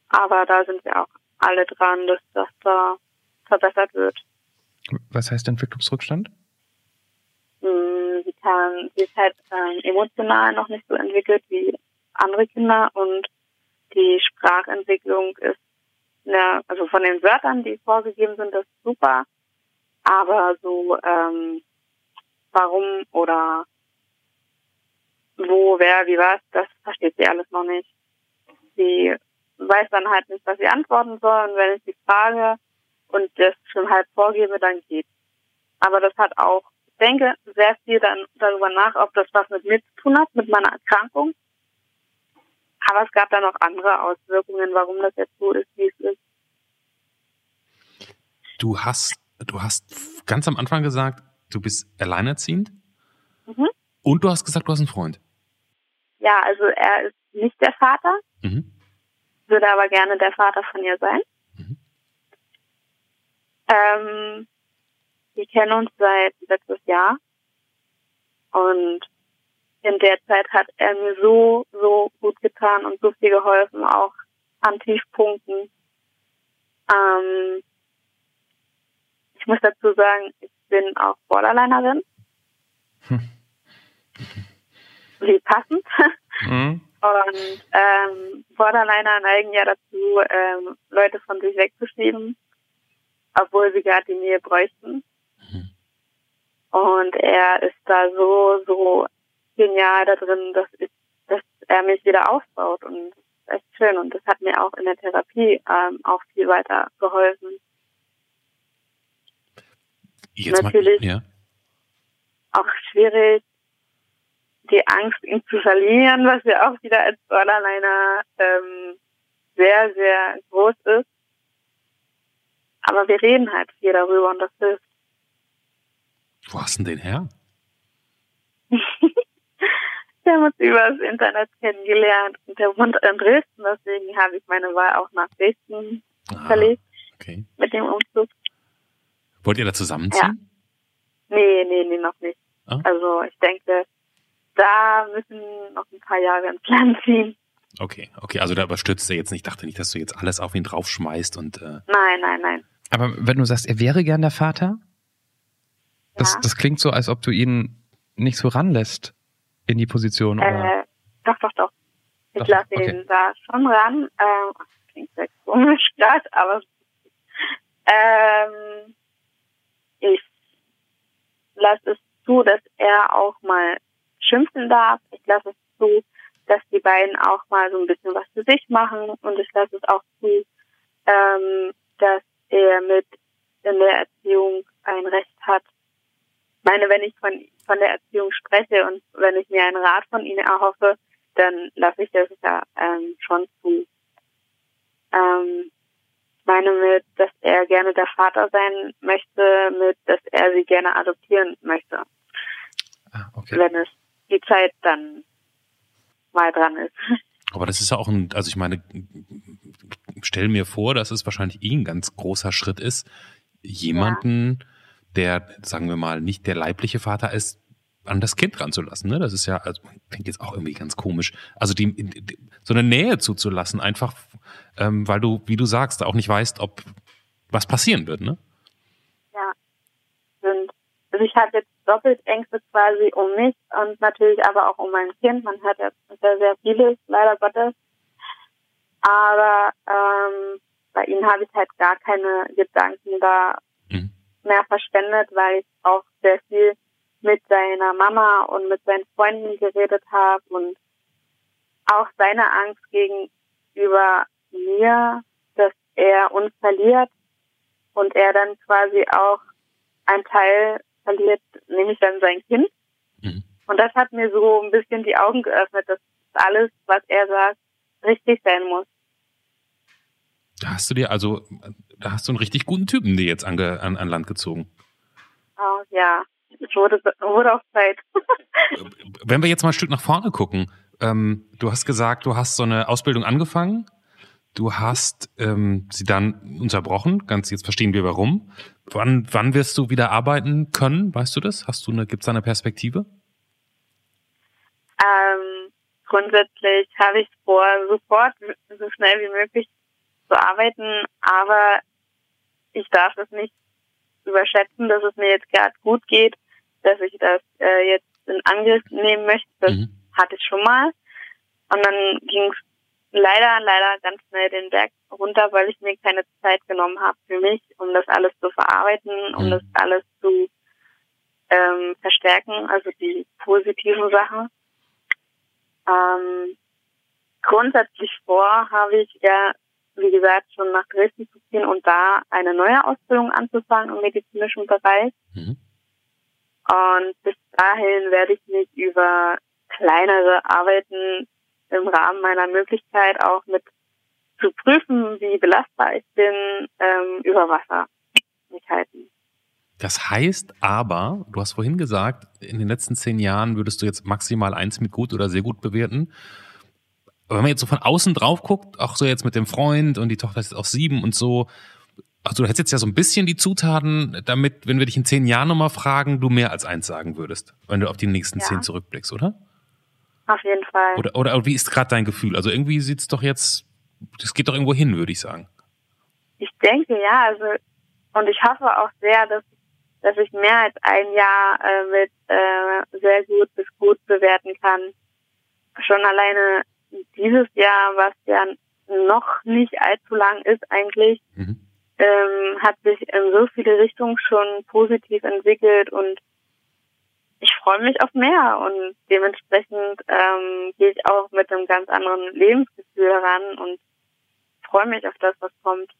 Aber da sind wir auch alle dran, dass das da verbessert wird. Was heißt Entwicklungsrückstand? Mm, Sie kann, sie ist halt ähm, emotional noch nicht so entwickelt wie andere Kinder und die Sprachentwicklung ist, ne, also von den Wörtern, die vorgegeben sind, das ist super, aber so ähm, warum oder wo, wer, wie was, das versteht sie alles noch nicht. Sie weiß dann halt nicht, was sie antworten soll und wenn ich sie frage und das schon halb vorgebe, dann geht. Aber das hat auch, ich denke sehr viel dann darüber nach, ob das was mit mir zu tun hat, mit meiner Erkrankung. Aber es gab dann noch andere Auswirkungen, warum das jetzt so ist, wie es ist. Du hast, du hast ganz am Anfang gesagt, du bist alleinerziehend. Mhm. Und du hast gesagt, du hast einen Freund. Ja, also er ist nicht der Vater, Mhm. Würde aber gerne der Vater von ihr sein. Mhm. Ähm, wir kennen uns seit letztes Jahr und in der Zeit hat er mir so, so gut getan und so viel geholfen, auch an Tiefpunkten. Ähm, ich muss dazu sagen, ich bin auch Borderlinerin. Hm. Wie passend. Mhm. Und ähm, Borderliner neigen ja dazu, ähm, Leute von sich wegzuschieben, obwohl sie gerade die Nähe bräuchten. Mhm. Und er ist da so, so genial da drin, dass, ich, dass er mich wieder aufbaut. Und das ist echt schön. Und das hat mir auch in der Therapie ähm, auch viel weiter geholfen. Jetzt Natürlich. Mal, ja. Auch schwierig, die Angst, ihn zu verlieren, was ja auch wieder als Borderliner ähm, sehr, sehr groß ist. Aber wir reden halt viel darüber und das hilft. Wo hast du denn den her? Wir haben uns über das Internet kennengelernt und der wohnt in Dresden, deswegen habe ich meine Wahl auch nach Dresden Ah, verlegt okay. mit dem Umzug. Wollt ihr da zusammenziehen? Nee, nee, nee, noch nicht. Ah. Also ich da müssen noch ein paar Jahre ins Land ziehen. Okay, okay. Also da überstürzt er jetzt nicht. Ich dachte nicht, dass du jetzt alles auf ihn draufschmeißt und äh, Nein, nein, nein. Aber wenn du sagst, er wäre gern der Vater, das, Ja. das klingt so, als ob du ihn nicht so ranlässt in die Position. Oder? Äh, doch, doch, doch. Ich Doch, lasse okay. ihn da schon ran. Ähm, klingt sehr komisch gerade, aber ähm, ich lasse es zu, dass er auch mal schimpfen darf. Ich lasse es zu, dass die beiden auch mal so ein bisschen was für sich machen und ich lasse es auch zu, ähm, dass er mit in der Erziehung ein Recht hat. Ich meine, wenn ich von, von der Erziehung spreche und wenn ich mir einen Rat von ihnen erhoffe, dann lasse ich das ja ähm, schon zu. Ähm, ich meine mit, dass er gerne der Vater sein möchte, mit, dass er sie gerne adoptieren möchte, Ah, okay. wenn es die Zeit dann mal dran ist. aber das ist ja auch ein, also ich meine, stell mir vor, dass es wahrscheinlich eh ein ganz großer Schritt ist, jemanden, der, sagen wir mal, nicht der leibliche Vater ist, an das Kind ranzulassen. Ne? Das ist ja, also klingt jetzt auch irgendwie ganz komisch. Also die, die so eine Nähe zuzulassen, einfach, ähm, weil du, wie du sagst, auch nicht weißt, ob was passieren wird. Ne? Also ich habe jetzt doppelt Ängste quasi um mich und natürlich aber auch um mein Kind. Man hört ja sehr, sehr vieles, leider Gottes. Aber ähm, bei ihnen habe ich halt gar keine Gedanken da Mhm. mehr verschwendet, weil ich auch sehr viel mit seiner Mama und mit seinen Freunden geredet habe und auch seine Angst gegenüber mir, dass er uns verliert und er dann quasi auch ein Teil verliert, nämlich dann sein Kind. Mhm. Und das hat mir so ein bisschen die Augen geöffnet, dass alles, was er sagt, richtig sein muss. Da hast du dir also, da hast du einen richtig guten Typen dir jetzt an, an, an Land gezogen. Oh, ja, es wurde, wurde auch Zeit. Wenn wir jetzt mal ein Stück nach vorne gucken, ähm, du hast gesagt, du hast so eine Ausbildung angefangen. Du hast ähm, sie dann unterbrochen. Ganz jetzt verstehen wir warum. Wann, wann wirst du wieder arbeiten können? Weißt du das? Hast du eine, gibt's da eine Perspektive? Ähm, grundsätzlich habe ich vor, sofort so schnell wie möglich zu arbeiten, aber ich darf es nicht überschätzen, dass es mir jetzt gerade gut geht, dass ich das äh, jetzt in Angriff nehmen möchte. Das mhm. hatte ich schon mal. Und dann ging es leider, leider ganz schnell den Berg runter, weil ich mir keine Zeit genommen habe für mich, um das alles zu verarbeiten, um mhm. das alles zu ähm, verstärken, also die positiven Sachen. Ähm, grundsätzlich vor habe ich ja, wie gesagt, schon nach Dresden zu ziehen und da eine neue Ausbildung anzufangen im medizinischen Bereich. Mhm. Und bis dahin werde ich mich über kleinere Arbeiten im Rahmen meiner Möglichkeit auch mit zu prüfen, wie belastbar ich bin, ähm, über Wasser halten. Das heißt aber, du hast vorhin gesagt, in den letzten zehn Jahren würdest du jetzt maximal eins mit gut oder sehr gut bewerten. Aber wenn man jetzt so von außen drauf guckt, auch so jetzt mit dem Freund und die Tochter ist auch sieben und so, also du hättest jetzt ja so ein bisschen die Zutaten, damit, wenn wir dich in zehn Jahren nochmal fragen, du mehr als eins sagen würdest, wenn du auf die nächsten ja. zehn zurückblickst, oder? Auf jeden Fall. Oder, oder wie ist gerade dein Gefühl? Also irgendwie sieht's doch jetzt, das geht doch irgendwo hin, würde ich sagen. Ich denke ja, also und ich hoffe auch sehr, dass dass ich mehr als ein Jahr äh, mit äh, sehr gut bis gut bewerten kann. Schon alleine dieses Jahr, was ja noch nicht allzu lang ist eigentlich, mhm. ähm, hat sich in so viele Richtungen schon positiv entwickelt und ich freue mich auf mehr und dementsprechend ähm, gehe ich auch mit einem ganz anderen Lebensgefühl heran und freue mich auf das, was kommt.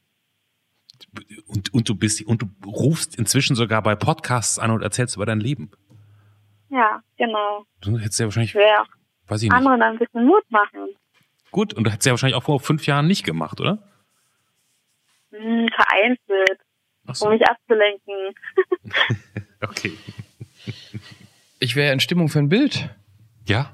Und, und du bist und du rufst inzwischen sogar bei Podcasts an und erzählst über dein Leben. Ja, genau. Du hättest ja wahrscheinlich, ja. weiß ich nicht. anderen ein bisschen Mut machen. Gut, und du hättest ja wahrscheinlich auch vor fünf Jahren nicht gemacht, oder? Hm, vereinzelt, so. um mich abzulenken. okay. Ich wäre in Stimmung für ein Bild. Ja.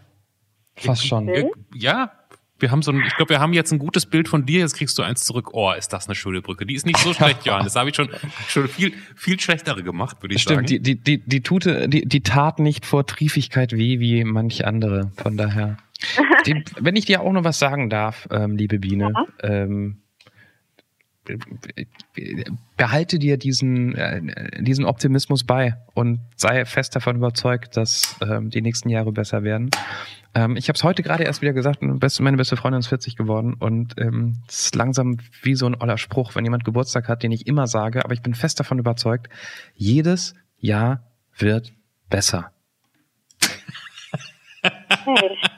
Fast schon. Ja, wir haben so ein, ich glaube, wir haben jetzt ein gutes Bild von dir, jetzt kriegst du eins zurück. Oh, ist das eine schöne Brücke. Die ist nicht so schlecht, Johann. Das habe ich schon, schon viel, viel schlechtere gemacht, würde ich Stimmt, sagen. Stimmt, die, die, die, die, tute, die, die tat nicht vor Triefigkeit weh wie manche andere. Von daher. Die, wenn ich dir auch noch was sagen darf, ähm, liebe Biene, ja. ähm, behalte dir diesen, äh, diesen Optimismus bei und sei fest davon überzeugt, dass ähm, die nächsten Jahre besser werden. Ähm, ich habe es heute gerade erst wieder gesagt, meine beste Freundin ist 40 geworden und ähm, es ist langsam wie so ein oller Spruch, wenn jemand Geburtstag hat, den ich immer sage, aber ich bin fest davon überzeugt, jedes Jahr wird besser.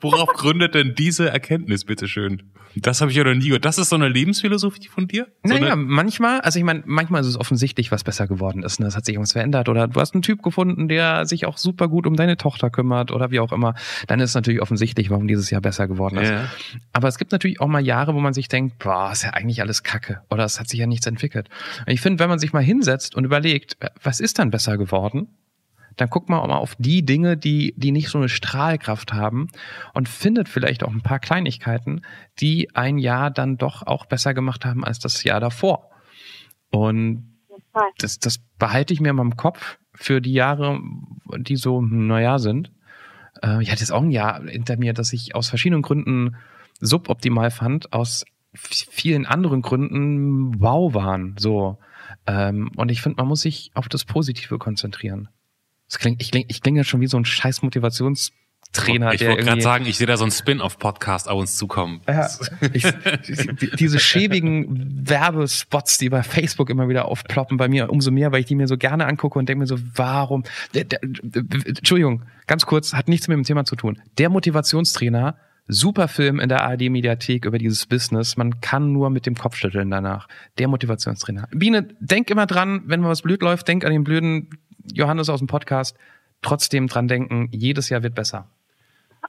Worauf gründet denn diese Erkenntnis, bitteschön? Das habe ich ja noch nie gehört. Das ist so eine Lebensphilosophie von dir? So naja, manchmal, also ich meine, manchmal ist es offensichtlich, was besser geworden ist. Ne? Es hat sich irgendwas verändert oder du hast einen Typ gefunden, der sich auch super gut um deine Tochter kümmert oder wie auch immer. Dann ist es natürlich offensichtlich, warum dieses Jahr besser geworden ist. Ja. Aber es gibt natürlich auch mal Jahre, wo man sich denkt, boah, ist ja eigentlich alles Kacke oder es hat sich ja nichts entwickelt. Und ich finde, wenn man sich mal hinsetzt und überlegt, was ist dann besser geworden? Dann guckt man auch mal auf die Dinge, die, die nicht so eine Strahlkraft haben und findet vielleicht auch ein paar Kleinigkeiten, die ein Jahr dann doch auch besser gemacht haben als das Jahr davor. Und das, das behalte ich mir mal im Kopf für die Jahre, die so, naja, sind. Äh, ich hatte jetzt auch ein Jahr hinter mir, das ich aus verschiedenen Gründen suboptimal fand, aus vielen anderen Gründen wow waren. So. Ähm, und ich finde, man muss sich auf das Positive konzentrieren. Das klingt, ich klinge ich kling ja schon wie so ein scheiß Motivations Trainer, ich wollte gerade sagen, ich sehe da so einen Spin-off-Podcast auf uns zukommen. Ja, ich, die- diese schäbigen Werbespots, die bei Facebook immer wieder aufploppen, bei mir umso mehr, weil ich die mir so gerne angucke und denke mir so, warum? Der, der, Entschuldigung, ganz kurz, hat nichts mit dem Thema zu tun. Der Motivationstrainer, super Film in der ARD-Mediathek über dieses Business. Man kann nur mit dem Kopf schütteln danach. Der Motivationstrainer. Biene, denk immer dran, wenn mal was blöd läuft, denk an den blöden Johannes aus dem Podcast. Trotzdem dran denken, jedes Jahr wird besser.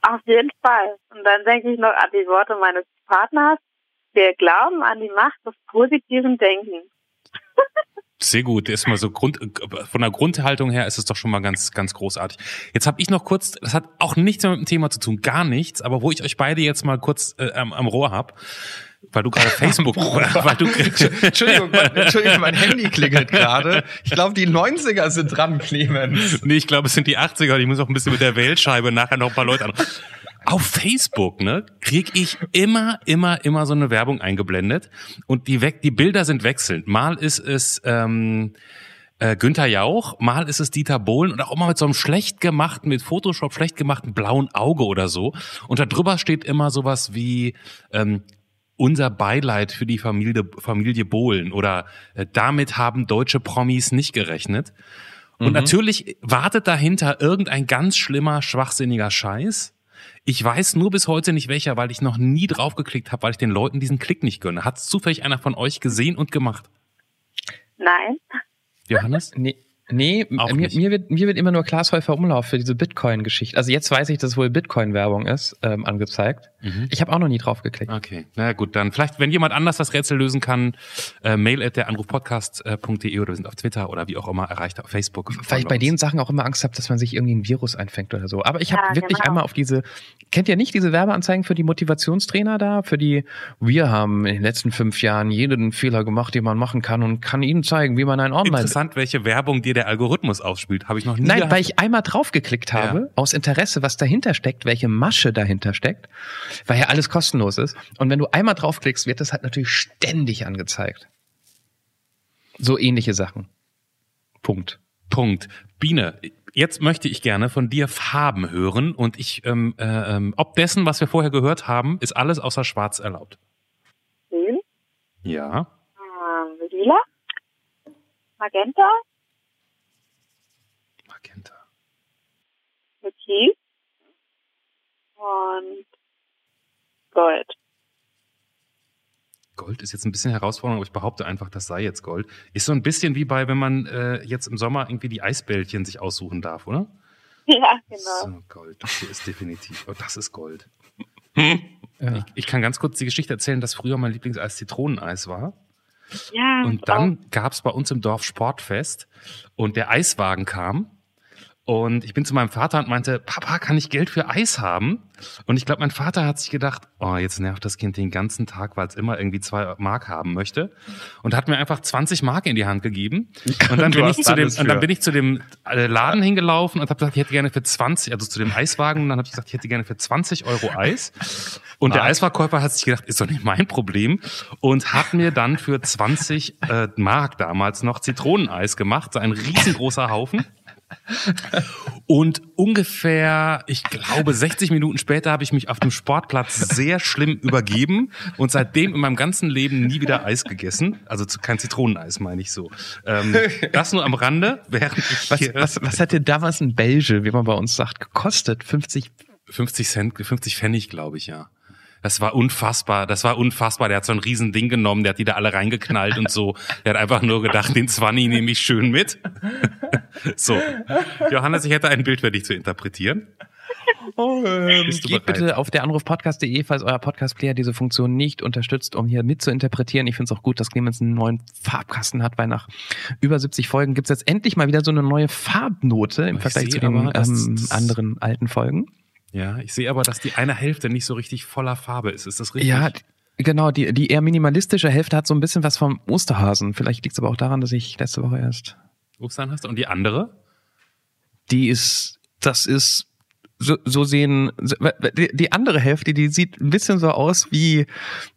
Auf jeden Fall. Und dann denke ich noch an die Worte meines Partners. Wir glauben an die Macht des positiven Denkens. Sehr gut. Ist mal so Grund, von der Grundhaltung her ist es doch schon mal ganz, ganz großartig. Jetzt habe ich noch kurz, das hat auch nichts mehr mit dem Thema zu tun, gar nichts, aber wo ich euch beide jetzt mal kurz äh, am, am Rohr hab, weil du gerade Facebook, weil du Entschuldigung, mein, Entschuldigung, mein Handy klingelt gerade. Ich glaube, die 90er sind dran, Clemens. Nee, ich glaube, es sind die 80er und ich muss auch ein bisschen mit der Wählscheibe nachher noch ein paar Leute an. Auf Facebook, ne, krieg ich immer, immer, immer so eine Werbung eingeblendet und die weg, die Bilder sind wechselnd. Mal ist es ähm, äh, Günther Jauch, mal ist es Dieter Bohlen und auch immer mit so einem schlecht gemachten, mit Photoshop schlecht gemachten blauen Auge oder so. Und da drüber steht immer sowas wie ähm, unser Beileid für die Familie, Familie Bohlen oder äh, damit haben deutsche Promis nicht gerechnet. Und natürlich wartet dahinter irgendein ganz schlimmer, schwachsinniger Scheiß. Ich weiß nur bis heute nicht welcher, weil ich noch nie draufgeklickt habe, weil ich den Leuten diesen Klick nicht gönne. Hat zufällig einer von euch gesehen und gemacht? Nein. Johannes? Nee, nee Auch mir, nicht. mir, wird, mir wird immer nur Klaas Häufer Umlauf für diese Bitcoin-Geschichte. Also jetzt weiß ich, dass es wohl Bitcoin-Werbung ist, ähm, angezeigt. Mhm. Ich habe auch noch nie drauf geklickt. Okay, na gut, dann vielleicht, wenn jemand anders das Rätsel lösen kann, äh, mail at der Anrufpodcast.de oder wir sind auf Twitter oder wie auch immer erreicht auf Facebook. Weil ich bei den Sachen auch immer Angst habe, dass man sich irgendwie ein Virus einfängt oder so. Aber ich habe Ja, wirklich genau. einmal auf diese, kennt ihr nicht diese Werbeanzeigen für die Motivationstrainer da? Für die, wir haben in den letzten fünf Jahren jeden Fehler gemacht, den man machen kann und kann ihnen zeigen, wie man ein Online... Interessant, welche Werbung dir der Algorithmus ausspielt, habe ich noch nie Nein, gehabt. weil ich einmal draufgeklickt habe, Ja. aus Interesse, was dahinter steckt, welche Masche dahinter steckt, weil ja alles kostenlos ist. Und wenn du einmal draufklickst, wird das halt natürlich ständig angezeigt. So ähnliche Sachen. Punkt. Punkt. Biene, jetzt möchte ich gerne von dir Farben hören und ich, ähm, äh, ähm, ob dessen, was wir vorher gehört haben, ist alles außer Schwarz erlaubt. Grün. Ja. Ähm, lila. Magenta. Magenta. Türkis. Und Gold. Gold ist jetzt ein bisschen herausfordernd, aber ich behaupte einfach, das sei jetzt Gold. Ist so ein bisschen wie bei, wenn man äh, jetzt im Sommer irgendwie die Eisbällchen sich aussuchen darf, oder? Ja, genau. So, Gold. Das hier ist definitiv. Oh, das ist Gold. Ja. Ich, ich kann ganz kurz die Geschichte erzählen, dass früher mein Lieblingseis Zitroneneis war. Ja. Und dann gab's bei uns im Dorf Sportfest und der Eiswagen kam. Und ich bin zu meinem Vater und meinte, Papa, kann ich Geld für Eis haben? Und ich glaube, mein Vater hat sich gedacht, oh, jetzt nervt das Kind den ganzen Tag, weil es immer irgendwie zwei Mark haben möchte. Und hat mir einfach 20 Mark in die Hand gegeben. Und dann, bin ich, zu dem, und dann bin ich zu dem äh, Laden hingelaufen und habe gesagt, ich hätte gerne für 20, also zu dem Eiswagen. Und dann habe ich gesagt, ich hätte gerne für 20 Euro Eis. Und der Mark. Eisverkäufer hat sich gedacht, ist doch nicht mein Problem. Und hat mir dann für 20 äh, Mark damals noch Zitroneneis gemacht. So ein riesengroßer Haufen. Und ungefähr, ich glaube, 60 Minuten später habe ich mich auf dem Sportplatz sehr schlimm übergeben und seitdem in meinem ganzen Leben nie wieder Eis gegessen. Also kein Zitroneneis, meine ich so. Ähm, das nur am Rande, während ich Was, was, was hat denn damals ein Belge, wie man bei uns sagt, gekostet? 50 50 Cent, 50 Pfennig, glaube ich, ja. Das war unfassbar, das war unfassbar. Der hat so ein riesen Ding genommen, der hat die da alle reingeknallt und so. Der hat einfach nur gedacht, den Zwanni nehme ich schön mit. so. Johannes, ich hätte ein Bild für dich zu interpretieren. Bist du Geht bereit? bitte auf der Anrufpodcast.de, falls euer Podcast-Player diese Funktion nicht unterstützt, um hier mit zu interpretieren. Ich finde es auch gut, dass Clemens einen neuen Farbkasten hat, weil nach über 70 Folgen gibt es jetzt endlich mal wieder so eine neue Farbnote im Ich Vergleich zu den aber, ähm, anderen alten Folgen. Ja, ich sehe aber, dass die eine Hälfte nicht so richtig voller Farbe ist. Ist das richtig? Ja, genau, die, die eher minimalistische Hälfte hat so ein bisschen was vom Osterhasen. Vielleicht liegt es aber auch daran, dass ich letzte Woche erst. Ostern hast du. Und die andere? Die ist, das ist. So, so sehen die andere Hälfte, die sieht ein bisschen so aus wie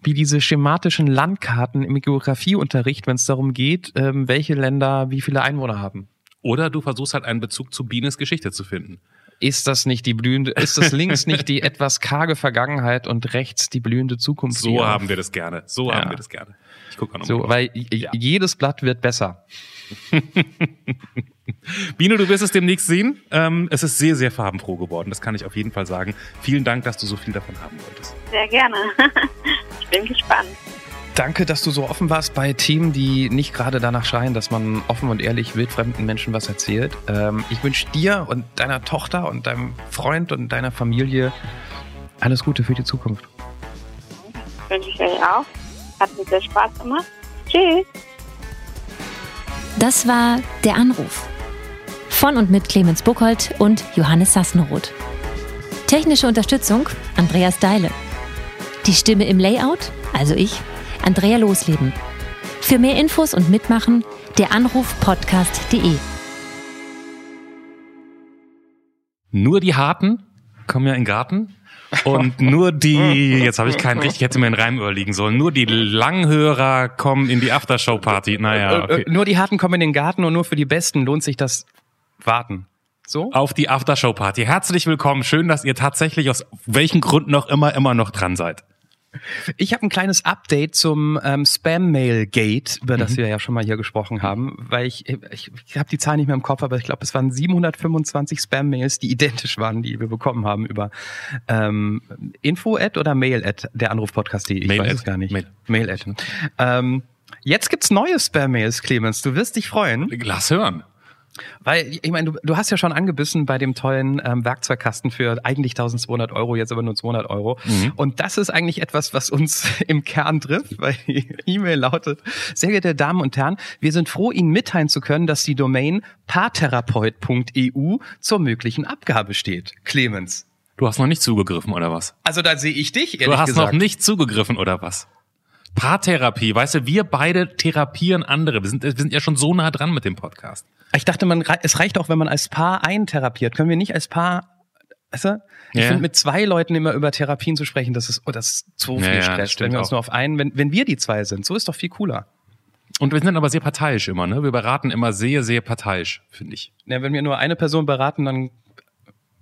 wie diese schematischen Landkarten im Geografieunterricht, wenn es darum geht, ähm, welche Länder wie viele Einwohner haben. Oder du versuchst halt einen Bezug zu Bienes Geschichte zu finden. Ist das nicht die blühende, ist das links nicht die etwas karge Vergangenheit und rechts die blühende Zukunft? So haben wir das gerne. So ja. haben wir das gerne. Ich gucke mal So, weil ja. jedes Blatt wird besser. Bino, du wirst es demnächst sehen. Ähm, es ist sehr, sehr farbenfroh geworden. Das kann ich auf jeden Fall sagen. Vielen Dank, dass du so viel davon haben wolltest. Sehr gerne. ich bin gespannt. Danke, dass du so offen warst bei Themen, die nicht gerade danach schreien, dass man offen und ehrlich wildfremden Menschen was erzählt. Ähm, ich wünsche dir und deiner Tochter und deinem Freund und deiner Familie alles Gute für die Zukunft. Wünsche ich euch auch. Hat mir sehr Spaß gemacht. Tschüss. Das war der Anruf. Von und mit Clemens Buchholz und Johannes Sassenroth. Technische Unterstützung Andreas Deile. Die Stimme im Layout, also ich, Andrea Losleben. Für mehr Infos und Mitmachen der Anrufpodcast.de. Nur die Harten kommen ja in den Garten. Und nur die, jetzt habe ich keinen richtig, hätte mir einen Reim überlegen sollen, nur die Langhörer kommen in die Aftershow-Party. Naja, äh, äh, okay. Nur die Harten kommen in den Garten und nur für die Besten lohnt sich das Warten. So? Auf die Aftershow-Party. Herzlich willkommen. Schön, dass ihr tatsächlich aus welchen Gründen noch immer, immer noch dran seid. Ich habe ein kleines Update zum ähm, Spam-Mail-Gate, über das mhm. wir ja schon mal hier gesprochen haben, weil ich, ich, ich habe die Zahl nicht mehr im Kopf, aber ich glaube, es waren 725 Spam-Mails, die identisch waren, die wir bekommen haben über ähm, Info-Ad oder Mail-Ad, der Anrufpodcast.de, ich Mail weiß es gar nicht. Mail. Mail-Ad. Ähm, jetzt gibt's neue Spam-Mails, Clemens, du wirst dich freuen. Lass hören. Weil, ich meine, du, du hast ja schon angebissen bei dem tollen ähm, Werkzeugkasten für eigentlich 1200 Euro, jetzt aber nur 200 Euro. Mhm. Und das ist eigentlich etwas, was uns im Kern trifft, weil die E-Mail lautet, sehr geehrte Damen und Herren, wir sind froh, Ihnen mitteilen zu können, dass die Domain paartherapeut.eu zur möglichen Abgabe steht. Clemens. Du hast noch nicht zugegriffen, oder was? Also da sehe ich dich, ehrlich Du hast gesagt. noch nicht zugegriffen, oder was? Paartherapie, weißt du, wir beide therapieren andere. Wir sind, wir sind ja schon so nah dran mit dem Podcast. Ich dachte, man, es reicht auch, wenn man als Paar eintherapiert. Können wir nicht als Paar, weißt du? Ich ja. finde, mit zwei Leuten immer über Therapien zu sprechen, das ist, oh, das ist zu viel ja, Stress. Wenn wir uns nur auf einen, wenn, wenn wir die zwei sind, so ist doch viel cooler. Und wir sind aber sehr parteiisch immer, ne? Wir beraten immer sehr, sehr parteiisch, finde ich. Ja, wenn wir nur eine Person beraten, dann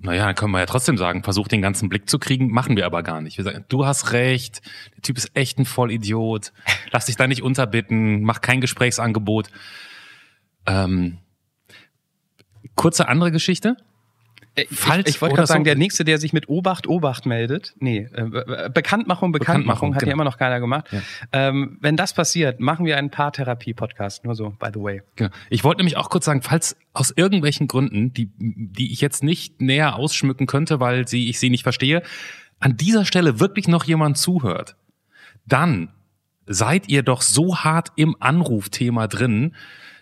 naja, dann können wir ja trotzdem sagen, versuch den ganzen Blick zu kriegen, machen wir aber gar nicht. Wir sagen, du hast recht, der Typ ist echt ein Vollidiot, lass dich da nicht unterbitten, mach kein Gesprächsangebot. Ähm, kurze andere Geschichte. Äh, Falls ich, ich wollte gerade sagen, so der nächste, der sich mit Obacht, Obacht meldet, nee, äh, Bekanntmachung, Bekanntmachung, Bekanntmachung hat genau. ja immer noch keiner gemacht. Ja. Ähm, wenn das passiert, machen wir einen Paartherapie-Podcast, nur so, by the way. Genau. Ich wollte nämlich auch kurz sagen, falls aus irgendwelchen Gründen, die, die ich jetzt nicht näher ausschmücken könnte, weil sie, ich sie nicht verstehe, an dieser Stelle wirklich noch jemand zuhört, dann seid ihr doch so hart im Anrufthema drin,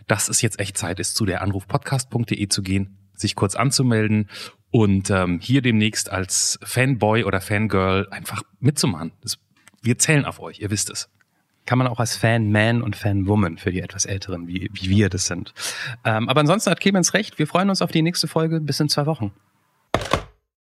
dass es jetzt echt Zeit ist, zu der Anrufpodcast.de zu gehen, sich kurz anzumelden und ähm, hier demnächst als Fanboy oder Fangirl einfach mitzumachen. Das, wir zählen auf euch, ihr wisst es. Kann man auch als Fan-Man und Fan-Woman für die etwas Älteren, wie, wie wir das sind. Ähm, aber ansonsten hat Clemens recht. Wir freuen uns auf die nächste Folge. Bis in zwei Wochen.